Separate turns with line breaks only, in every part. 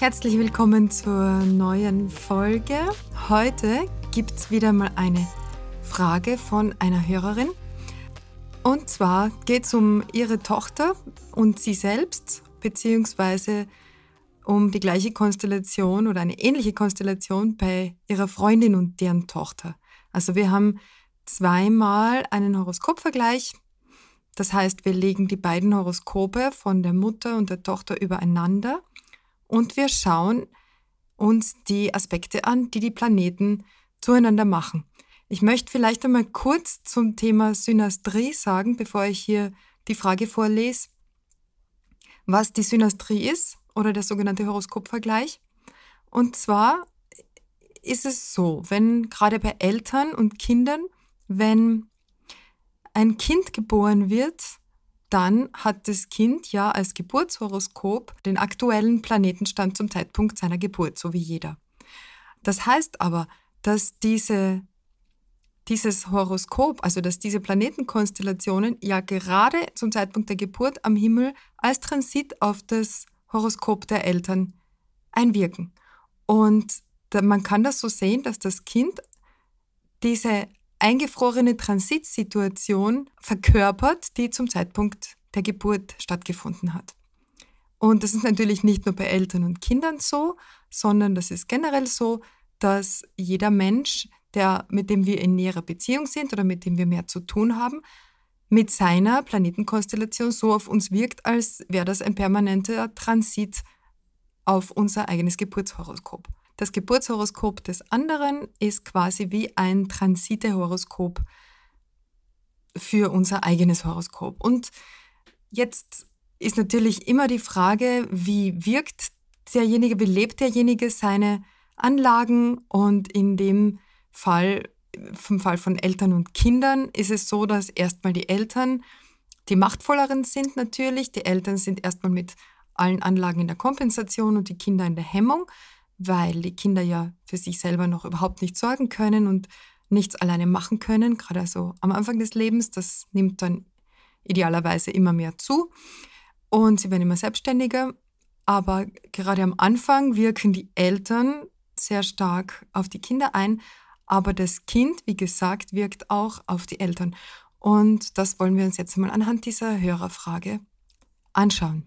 Herzlich willkommen zur neuen Folge. Heute gibt es wieder mal eine Frage von einer Hörerin. Und zwar geht es um ihre Tochter und sie selbst, beziehungsweise um die gleiche Konstellation oder eine ähnliche Konstellation bei ihrer Freundin und deren Tochter. Also wir haben zweimal einen Horoskopvergleich. Das heißt, wir legen die beiden Horoskope von der Mutter und der Tochter übereinander und wir schauen uns die Aspekte an, die die Planeten zueinander machen. Ich möchte vielleicht einmal kurz zum Thema Synastrie sagen, bevor ich hier die Frage vorlese, was die Synastrie ist oder der sogenannte Horoskopvergleich. Und zwar ist es so, wenn gerade bei Eltern und Kindern, wenn ein Kind geboren wird, dann hat das Kind ja als Geburtshoroskop den aktuellen Planetenstand zum Zeitpunkt seiner Geburt, so wie jeder. Das heißt aber, dass diese, dieses Horoskop, also dass diese Planetenkonstellationen ja gerade zum Zeitpunkt der Geburt am Himmel als Transit auf das Horoskop der Eltern einwirken. Und man kann das so sehen, dass das Kind diese eingefrorene Transitsituation verkörpert, die zum Zeitpunkt der Geburt stattgefunden hat. Und das ist natürlich nicht nur bei Eltern und Kindern so, sondern das ist generell so, dass jeder Mensch, der, mit dem wir in näherer Beziehung sind oder mit dem wir mehr zu tun haben, mit seiner Planetenkonstellation so auf uns wirkt, als wäre das ein permanenter Transit auf unser eigenes Geburtshoroskop. Das Geburtshoroskop des anderen ist quasi wie ein Transitehoroskop für unser eigenes Horoskop. Und jetzt ist natürlich immer die Frage, wie wirkt derjenige, wie lebt derjenige seine Anlagen und in dem Fall, vom Fall von Eltern und Kindern, ist es so, dass erstmal die Eltern die machtvolleren sind natürlich. Die Eltern sind erstmal mit allen Anlagen in der Kompensation und die Kinder in der Hemmung weil die Kinder ja für sich selber noch überhaupt nicht sorgen können und nichts alleine machen können, gerade so am Anfang des Lebens. Das nimmt dann idealerweise immer mehr zu und sie werden immer selbstständiger. Aber gerade am Anfang wirken die Eltern sehr stark auf die Kinder ein, aber das Kind, wie gesagt, wirkt auch auf die Eltern. Und das wollen wir uns jetzt mal anhand dieser Hörerfrage anschauen.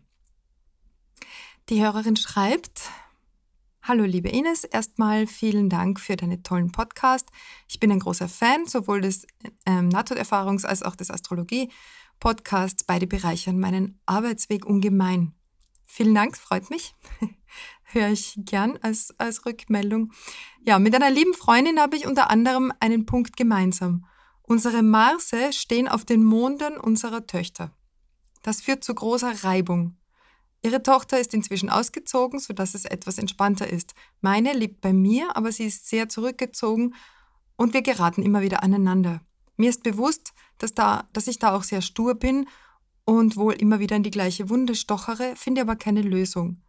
Die Hörerin schreibt, Hallo liebe Ines, erstmal vielen Dank für deinen tollen Podcast. Ich bin ein großer Fan sowohl des ähm, Nahtoderfahrungs- als auch des Astrologie-Podcasts. Beide bereichern meinen Arbeitsweg ungemein. Vielen Dank, freut mich. Höre ich gern als, als Rückmeldung. Ja, mit einer lieben Freundin habe ich unter anderem einen Punkt gemeinsam. Unsere Marse stehen auf den Monden unserer Töchter. Das führt zu großer Reibung. Ihre Tochter ist inzwischen ausgezogen, sodass es etwas entspannter ist. Meine lebt bei mir, aber sie ist sehr zurückgezogen und wir geraten immer wieder aneinander. Mir ist bewusst, dass, da, dass ich da auch sehr stur bin und wohl immer wieder in die gleiche Wunde stochere, finde aber keine Lösung.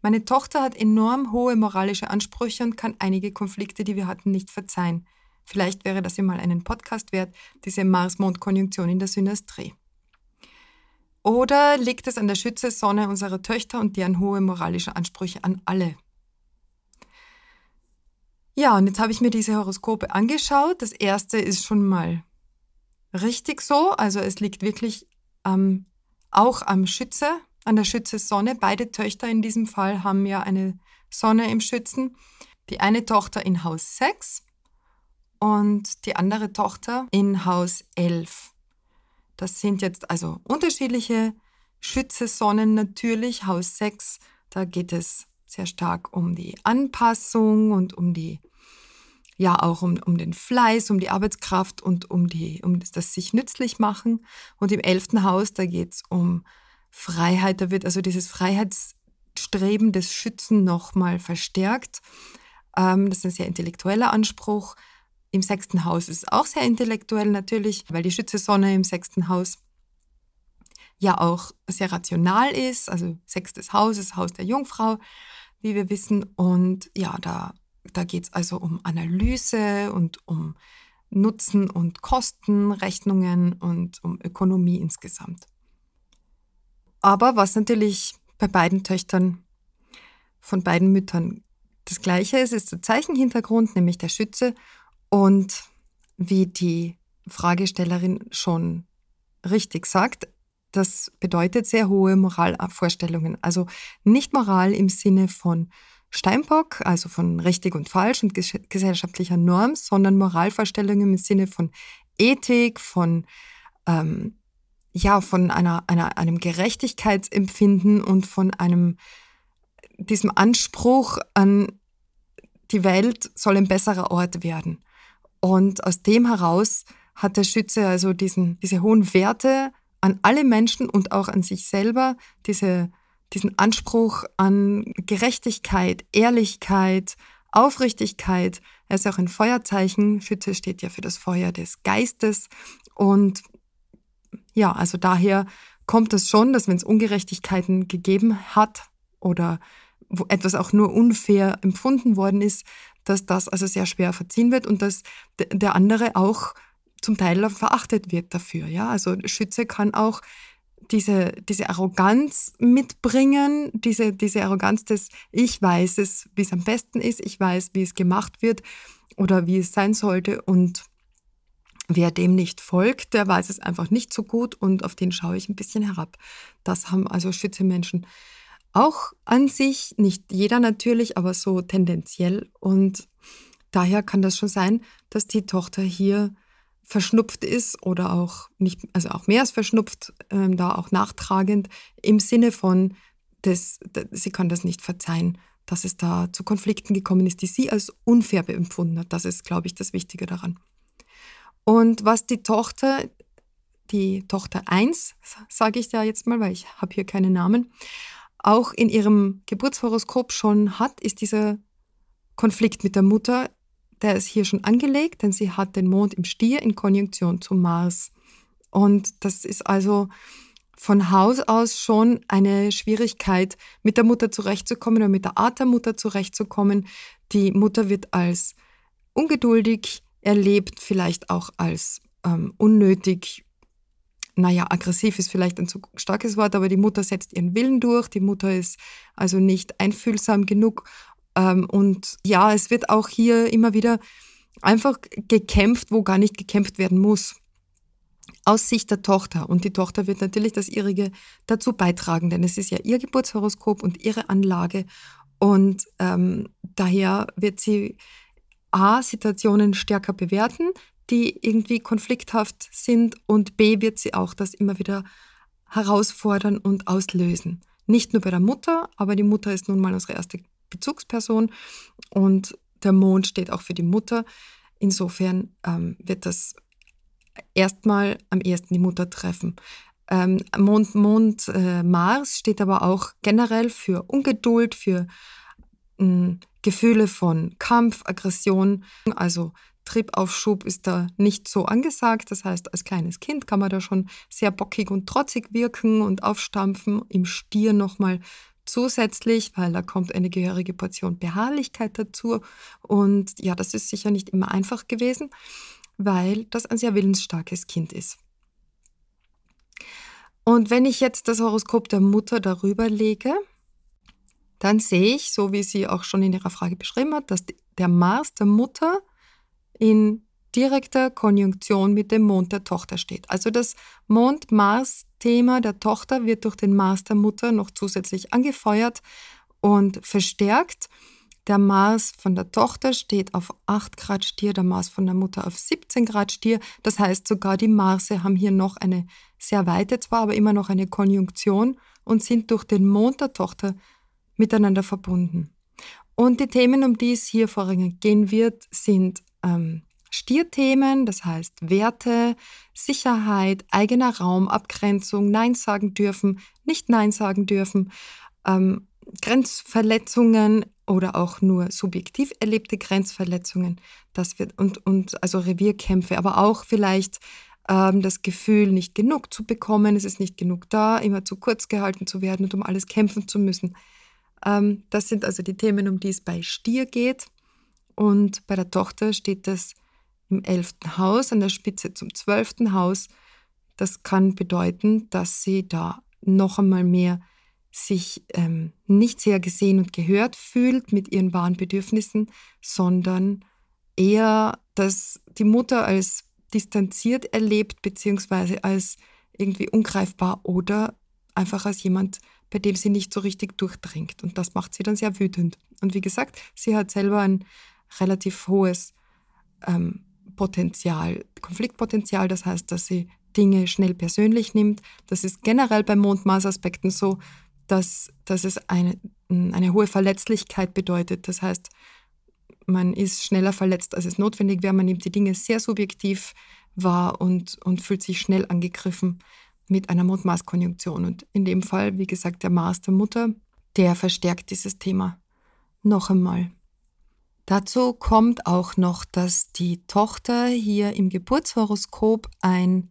Meine Tochter hat enorm hohe moralische Ansprüche und kann einige Konflikte, die wir hatten, nicht verzeihen. Vielleicht wäre das ja mal einen Podcast wert, diese Mars-Mond-Konjunktion in der Synastrie. Oder liegt es an der Schütze-Sonne unserer Töchter und deren hohe moralische Ansprüche an alle? Ja, und jetzt habe ich mir diese Horoskope angeschaut. Das erste ist schon mal richtig so. Also es liegt wirklich ähm, auch am Schütze, an der Schütze-Sonne. Beide Töchter in diesem Fall haben ja eine Sonne im Schützen. Die eine Tochter in Haus 6 und die andere Tochter in Haus 11. Das sind jetzt also unterschiedliche Schütze-Sonnen natürlich. Haus 6, da geht es sehr stark um die Anpassung und um die, ja auch um, um den Fleiß, um die Arbeitskraft und um, die, um das, sich nützlich machen. Und im elften Haus, da geht es um Freiheit, da wird also dieses Freiheitsstreben des Schützen nochmal verstärkt. Ähm, das ist ein sehr intellektueller Anspruch. Im sechsten Haus ist auch sehr intellektuell natürlich, weil die Schütze-Sonne im sechsten Haus ja auch sehr rational ist. Also sechstes Haus ist Haus der Jungfrau, wie wir wissen. Und ja, da, da geht es also um Analyse und um Nutzen und Kosten, Rechnungen und um Ökonomie insgesamt. Aber was natürlich bei beiden Töchtern von beiden Müttern das gleiche ist, ist der Zeichenhintergrund, nämlich der Schütze. Und wie die Fragestellerin schon richtig sagt, das bedeutet sehr hohe Moralvorstellungen. Also nicht Moral im Sinne von Steinbock, also von richtig und falsch und gesellschaftlicher Norm, sondern Moralvorstellungen im Sinne von Ethik, von, ähm, ja, von einer, einer, einem Gerechtigkeitsempfinden und von einem, diesem Anspruch an die Welt soll ein besserer Ort werden. Und aus dem heraus hat der Schütze also diesen, diese hohen Werte an alle Menschen und auch an sich selber, diese diesen Anspruch an Gerechtigkeit, Ehrlichkeit, Aufrichtigkeit. Er ist auch ein Feuerzeichen. Schütze steht ja für das Feuer des Geistes. Und ja, also daher kommt es schon, dass wenn es Ungerechtigkeiten gegeben hat oder wo etwas auch nur unfair empfunden worden ist, dass das also sehr schwer verziehen wird und dass der andere auch zum Teil verachtet wird dafür. Ja, also Schütze kann auch diese, diese Arroganz mitbringen, diese, diese Arroganz des Ich weiß es, wie es am besten ist, ich weiß, wie es gemacht wird oder wie es sein sollte und wer dem nicht folgt, der weiß es einfach nicht so gut und auf den schaue ich ein bisschen herab. Das haben also Schütze-Menschen auch an sich, nicht jeder natürlich, aber so tendenziell und daher kann das schon sein, dass die Tochter hier verschnupft ist oder auch nicht, also auch mehr als verschnupft, ähm, da auch nachtragend im Sinne von, des, sie kann das nicht verzeihen, dass es da zu Konflikten gekommen ist, die sie als unfair empfunden hat. Das ist, glaube ich, das Wichtige daran. Und was die Tochter, die Tochter 1, sage ich da jetzt mal, weil ich habe hier keine Namen, auch in ihrem Geburtshoroskop schon hat, ist dieser Konflikt mit der Mutter der ist hier schon angelegt, denn sie hat den Mond im Stier in Konjunktion zum Mars. Und das ist also von Haus aus schon eine Schwierigkeit, mit der Mutter zurechtzukommen oder mit der Art der Mutter zurechtzukommen. Die Mutter wird als ungeduldig erlebt, vielleicht auch als ähm, unnötig, naja, aggressiv ist vielleicht ein zu starkes Wort, aber die Mutter setzt ihren Willen durch, die Mutter ist also nicht einfühlsam genug ähm, und ja, es wird auch hier immer wieder einfach gekämpft, wo gar nicht gekämpft werden muss. Aus Sicht der Tochter. Und die Tochter wird natürlich das ihrige dazu beitragen, denn es ist ja ihr Geburtshoroskop und ihre Anlage. Und ähm, daher wird sie A, Situationen stärker bewerten, die irgendwie konflikthaft sind und B, wird sie auch das immer wieder herausfordern und auslösen. Nicht nur bei der Mutter, aber die Mutter ist nun mal unsere erste Bezugsperson und der Mond steht auch für die Mutter. Insofern ähm, wird das erstmal am ehesten die Mutter treffen. Ähm, Mond, Mond äh, Mars steht aber auch generell für Ungeduld, für mh, hm, Gefühle von Kampf, Aggression. Also Triebaufschub ist da nicht so angesagt. Das heißt, als kleines Kind kann man da schon sehr bockig und trotzig wirken und aufstampfen. Im Stier nochmal zusätzlich, weil da kommt eine gehörige Portion Beharrlichkeit dazu. Und ja, das ist sicher nicht immer einfach gewesen, weil das ein sehr willensstarkes Kind ist. Und wenn ich jetzt das Horoskop der Mutter darüber lege, dann sehe ich, so wie sie auch schon in ihrer Frage beschrieben hat, dass der Mars der Mutter in direkter Konjunktion mit dem Mond der Tochter steht. Also das Mond-Mars-Thema der Tochter wird durch den Mars der Mutter noch zusätzlich angefeuert und verstärkt. Der Mars von der Tochter steht auf 8 Grad Stier, der Mars von der Mutter auf 17 Grad Stier. Das heißt, sogar die Marse haben hier noch eine sehr weite, zwar aber immer noch eine Konjunktion und sind durch den Mond der Tochter miteinander verbunden. Und die Themen, um die es hier vorrangig gehen wird, sind ähm, Stierthemen, das heißt Werte, Sicherheit, eigener Raum, Abgrenzung, Nein sagen dürfen, nicht Nein sagen dürfen, ähm, Grenzverletzungen oder auch nur subjektiv erlebte Grenzverletzungen, das wird und, und also Revierkämpfe, aber auch vielleicht ähm, das Gefühl, nicht genug zu bekommen, es ist nicht genug da, immer zu kurz gehalten zu werden und um alles kämpfen zu müssen. Ähm, das sind also die Themen, um die es bei Stier geht. Und bei der Tochter steht das im elften Haus, an der Spitze zum zwölften Haus. Das kann bedeuten, dass sie da noch einmal mehr sich ähm, nicht sehr gesehen und gehört fühlt mit ihren wahren Bedürfnissen, sondern eher, dass die Mutter als distanziert erlebt, beziehungsweise als irgendwie ungreifbar oder einfach als jemand, bei dem sie nicht so richtig durchdringt. Und das macht sie dann sehr wütend. Und wie gesagt, sie hat selber ein relativ hohes ähm, Potenzial, Konfliktpotenzial. Das heißt, dass sie Dinge schnell persönlich nimmt. Das ist generell bei Mond-Mars-Aspekten so, dass, dass es eine, eine hohe Verletzlichkeit bedeutet. Das heißt, man ist schneller verletzt, als es notwendig wäre. Man nimmt die Dinge sehr subjektiv wahr und, und fühlt sich schnell angegriffen mit einer Mond-Mars-Konjunktion. Und in dem Fall, wie gesagt, der Mars der Mutter, der verstärkt dieses Thema noch einmal. Dazu kommt auch noch, dass die Tochter hier im Geburtshoroskop ein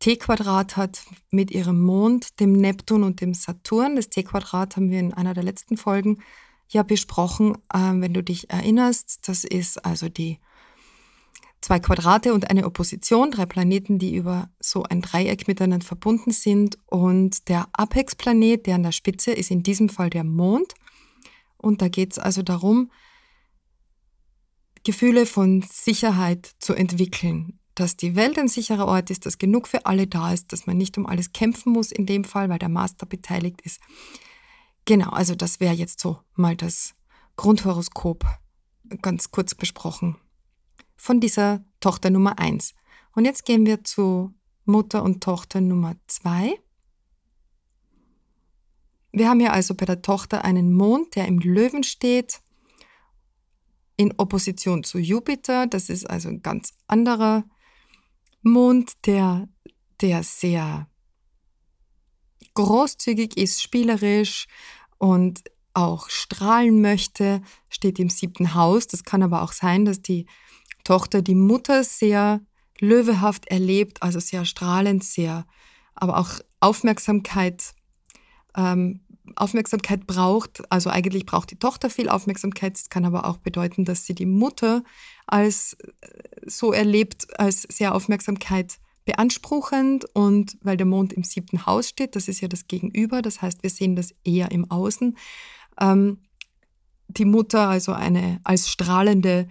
T-Quadrat hat mit ihrem Mond, dem Neptun und dem Saturn. Das T-Quadrat haben wir in einer der letzten Folgen ja besprochen, äh, wenn du dich erinnerst. Das ist also die zwei Quadrate und eine Opposition, drei Planeten, die über so ein Dreieck miteinander verbunden sind. Und der Apex-Planet, der an der Spitze ist in diesem Fall der Mond. Und da geht es also darum, Gefühle von Sicherheit zu entwickeln, dass die Welt ein sicherer Ort ist, dass genug für alle da ist, dass man nicht um alles kämpfen muss in dem Fall, weil der Master beteiligt ist. Genau, also das wäre jetzt so mal das Grundhoroskop ganz kurz besprochen von dieser Tochter Nummer 1. Und jetzt gehen wir zu Mutter und Tochter Nummer 2. Wir haben hier also bei der Tochter einen Mond, der im Löwen steht, in Opposition zu Jupiter. Das ist also ein ganz anderer Mond, der, der sehr großzügig ist, spielerisch und auch strahlen möchte, steht im siebten Haus. Das kann aber auch sein, dass die Tochter die Mutter sehr löwehaft erlebt, also sehr strahlend, sehr, aber auch Aufmerksamkeit, ähm, Aufmerksamkeit braucht. Also eigentlich braucht die Tochter viel Aufmerksamkeit. Es kann aber auch bedeuten, dass sie die Mutter als äh, so erlebt, als sehr Aufmerksamkeit beanspruchend und weil der Mond im siebten Haus steht, das ist ja das Gegenüber, das heißt, wir sehen das eher im Außen. Ähm, die Mutter also eine als strahlende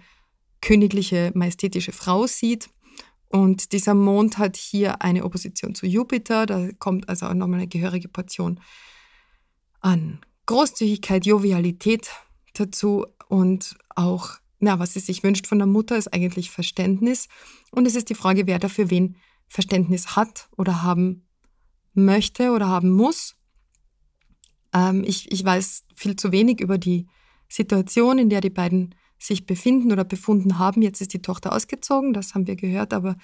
königliche, majestätische Frau sieht. Und dieser Mond hat hier eine Opposition zu Jupiter. Da kommt also auch nochmal eine gehörige Portion an Großzügigkeit, Jovialität dazu und auch, na, was sie sich wünscht von der Mutter, ist eigentlich Verständnis. Und es ist die Frage, wer dafür wen Verständnis hat oder haben möchte oder haben muss. Ähm, ich, ich weiß viel zu wenig über die Situation, in der die beiden sich befinden oder befunden haben. Jetzt ist die Tochter ausgezogen, das haben wir gehört, aber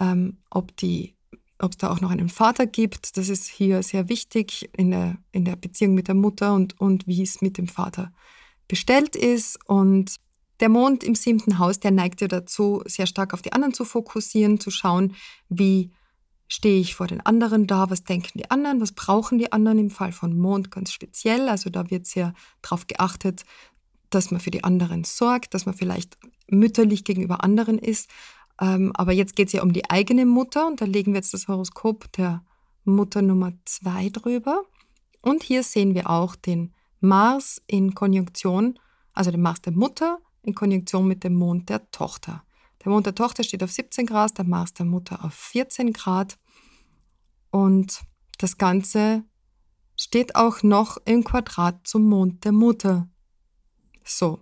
ähm, ob die ob es da auch noch einen Vater gibt, das ist hier sehr wichtig in der, in der Beziehung mit der Mutter und, und wie es mit dem Vater bestellt ist. Und der Mond im siebten Haus, der neigt ja dazu, sehr stark auf die anderen zu fokussieren, zu schauen, wie stehe ich vor den anderen da, was denken die anderen, was brauchen die anderen im Fall von Mond ganz speziell. Also da wird sehr darauf geachtet, dass man für die anderen sorgt, dass man vielleicht mütterlich gegenüber anderen ist. Ähm, aber jetzt geht es ja um die eigene Mutter und da legen wir jetzt das Horoskop der Mutter Nummer zwei drüber. Und hier sehen wir auch den Mars in Konjunktion, also den Mars der Mutter in Konjunktion mit dem Mond der Tochter. Der Mond der Tochter steht auf 17 Grad, der Mars der Mutter auf 14 Grad. Und das Ganze steht auch noch im Quadrat zum Mond der Mutter. So,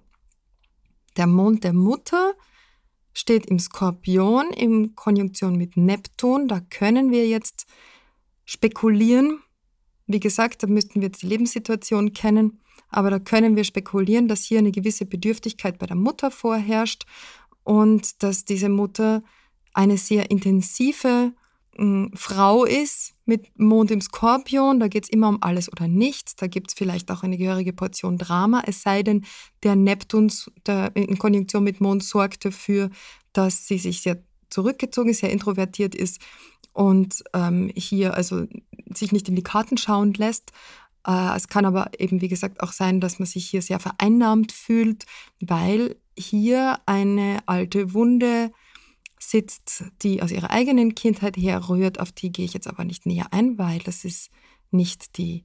der Mond der Mutter steht im Skorpion in Konjunktion mit Neptun. Da können wir jetzt spekulieren. Wie gesagt, da müssten wir jetzt die Lebenssituation kennen. Aber da können wir spekulieren, dass hier eine gewisse Bedürftigkeit bei der Mutter vorherrscht und dass diese Mutter eine sehr intensive äh, Frau ist mit Mond im Skorpion. Da geht es immer um alles oder nichts. Da gibt es vielleicht auch eine gehörige Portion Drama, es sei denn, der Neptun der in Konjunktion mit Mond sorgt dafür, dass sie sich sehr zurückgezogen ist, sehr introvertiert ist und ähm, hier also sich nicht in die Karten schauen lässt. Äh, es kann aber eben, wie gesagt, auch sein, dass man sich hier sehr vereinnahmt fühlt, weil hier eine alte Wunde sitzt, die aus ihrer eigenen Kindheit herrührt. Auf die gehe ich jetzt aber nicht näher ein, weil das ist nicht die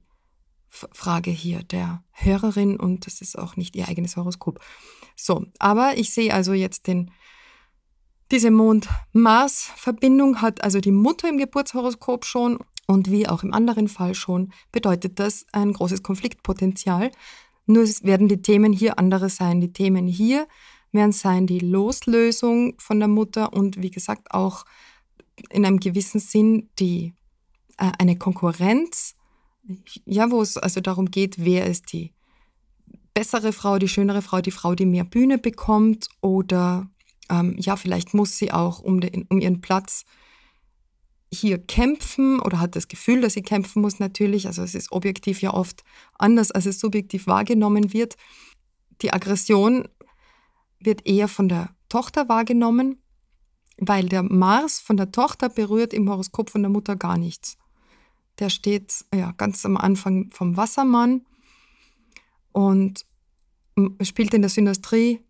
Frage hier der Hörerin und das ist auch nicht ihr eigenes Horoskop. So, aber ich sehe also jetzt den, diese Mond-Mars-Verbindung hat also die Mutter im Geburtshoroskop schon und wie auch im anderen Fall schon bedeutet das ein großes Konfliktpotenzial. Nur werden die Themen hier andere sein. Die Themen hier werden sein die Loslösung von der Mutter und wie gesagt auch in einem gewissen Sinn die äh, eine Konkurrenz, ja, wo es also darum geht, wer ist die bessere Frau, die schönere Frau, die Frau, die mehr Bühne bekommt oder ähm, ja, vielleicht muss sie auch um, den, um ihren Platz hier kämpfen oder hat das Gefühl, dass sie kämpfen muss natürlich. Also es ist objektiv ja oft anders, als es subjektiv wahrgenommen wird. Die Aggression wird eher von der Tochter wahrgenommen, weil der Mars von der Tochter berührt im Horoskop von der Mutter gar nichts. Der steht ja ganz am Anfang vom Wassermann und spielt in der Synastrie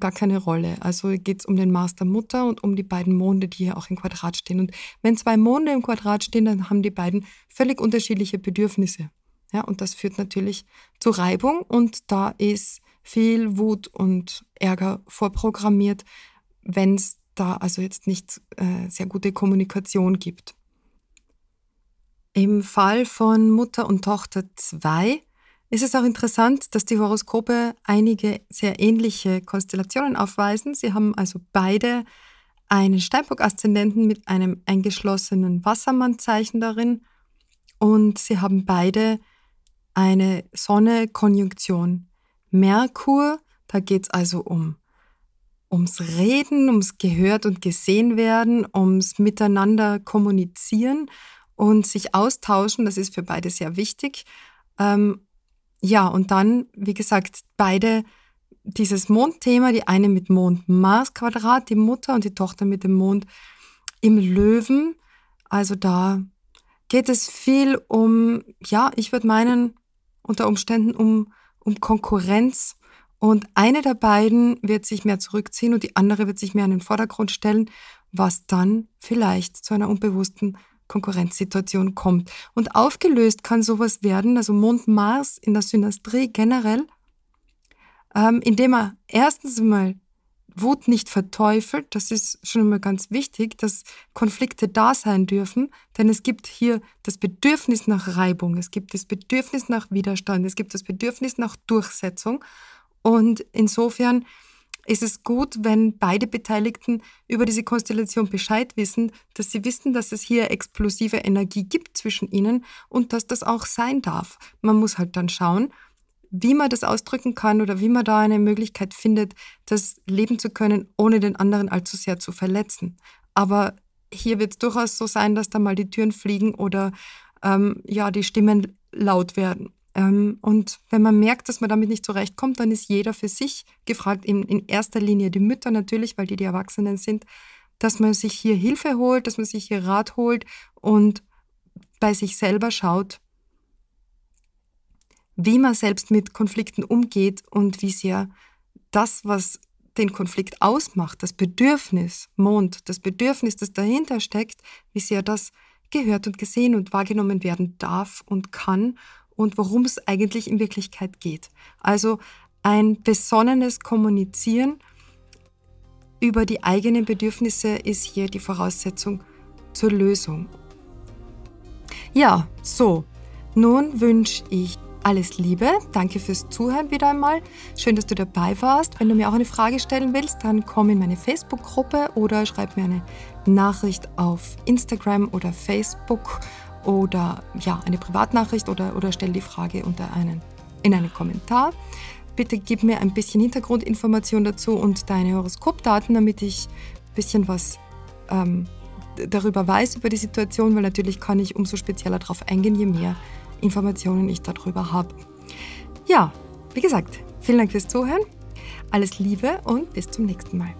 gar keine Rolle. Also geht es um den Mars der Mutter und um die beiden Monde, die hier auch im Quadrat stehen. Und wenn zwei Monde im Quadrat stehen, dann haben die beiden völlig unterschiedliche Bedürfnisse. Ja, und das führt natürlich zu Reibung und da ist viel Wut und Ärger vorprogrammiert, wenn es da also jetzt nicht äh, sehr gute Kommunikation gibt. Im Fall von Mutter und Tochter 2 ist es auch interessant, dass die Horoskope einige sehr ähnliche Konstellationen aufweisen. Sie haben also beide einen Steinbock-Aszendenten mit einem eingeschlossenen Wassermannzeichen darin und sie haben beide eine Sonne-Konjunktion Merkur, da geht es also um ums Reden, ums Gehört und Gesehen werden, ums Miteinander kommunizieren und sich austauschen. Das ist für beide sehr wichtig. Ähm, ja, und dann, wie gesagt, beide dieses Mondthema, die eine mit Mond-Mars-Quadrat, die Mutter und die Tochter mit dem Mond im Löwen. Also da geht es viel um, ja, ich würde meinen, unter Umständen um um Konkurrenz und eine der beiden wird sich mehr zurückziehen und die andere wird sich mehr in den Vordergrund stellen, was dann vielleicht zu einer unbewussten Konkurrenzsituation kommt. Und aufgelöst kann sowas werden, also Mond-Mars in der Synastrie generell, ähm, indem er erstens mal Wut nicht verteufelt. Das ist schon immer ganz wichtig, dass Konflikte da sein dürfen, denn es gibt hier das Bedürfnis nach Reibung, es gibt das Bedürfnis nach Widerstand, es gibt das Bedürfnis nach Durchsetzung. Und insofern ist es gut, wenn beide Beteiligten über diese Konstellation Bescheid wissen, dass sie wissen, dass es hier explosive Energie gibt zwischen ihnen und dass das auch sein darf. Man muss halt dann schauen, wie man das ausdrücken kann oder wie man da eine Möglichkeit findet, das leben zu können, ohne den anderen allzu sehr zu verletzen. Aber hier wird es durchaus so sein, dass da mal die Türen fliegen oder ähm, ja, die Stimmen laut werden. Ähm, und wenn man merkt, dass man damit nicht zurechtkommt, dann ist jeder für sich gefragt, in, in erster Linie die Mütter natürlich, weil die die Erwachsenen sind, dass man sich hier Hilfe holt, dass man sich hier Rat holt und bei sich selber schaut, wie man selbst mit Konflikten umgeht und wie sehr das, was den Konflikt ausmacht, das Bedürfnis, Mond, das Bedürfnis, das dahinter steckt, wie sehr das gehört und gesehen und wahrgenommen werden darf und kann und worum es eigentlich in Wirklichkeit geht. Also ein besonnenes Kommunizieren über die eigenen Bedürfnisse ist hier die Voraussetzung zur Lösung. Ja, so, nun wünsche ich alles Liebe, danke fürs Zuhören wieder einmal. Schön, dass du dabei warst. Wenn du mir auch eine Frage stellen willst, dann komm in meine Facebook-Gruppe oder schreib mir eine Nachricht auf Instagram oder Facebook oder ja, eine Privatnachricht oder, oder stell die Frage unter einen, in einen Kommentar. bitte gib mir ein bisschen Hintergrundinformation dazu und deine Horoskopdaten, damit ich ein bisschen was ähm, darüber weiß, über die Situation, weil natürlich kann ich umso spezieller darauf eingehen, je mehr Informationen ich darüber habe. Ja, wie gesagt, vielen Dank fürs Zuhören. Alles Liebe und bis zum nächsten Mal.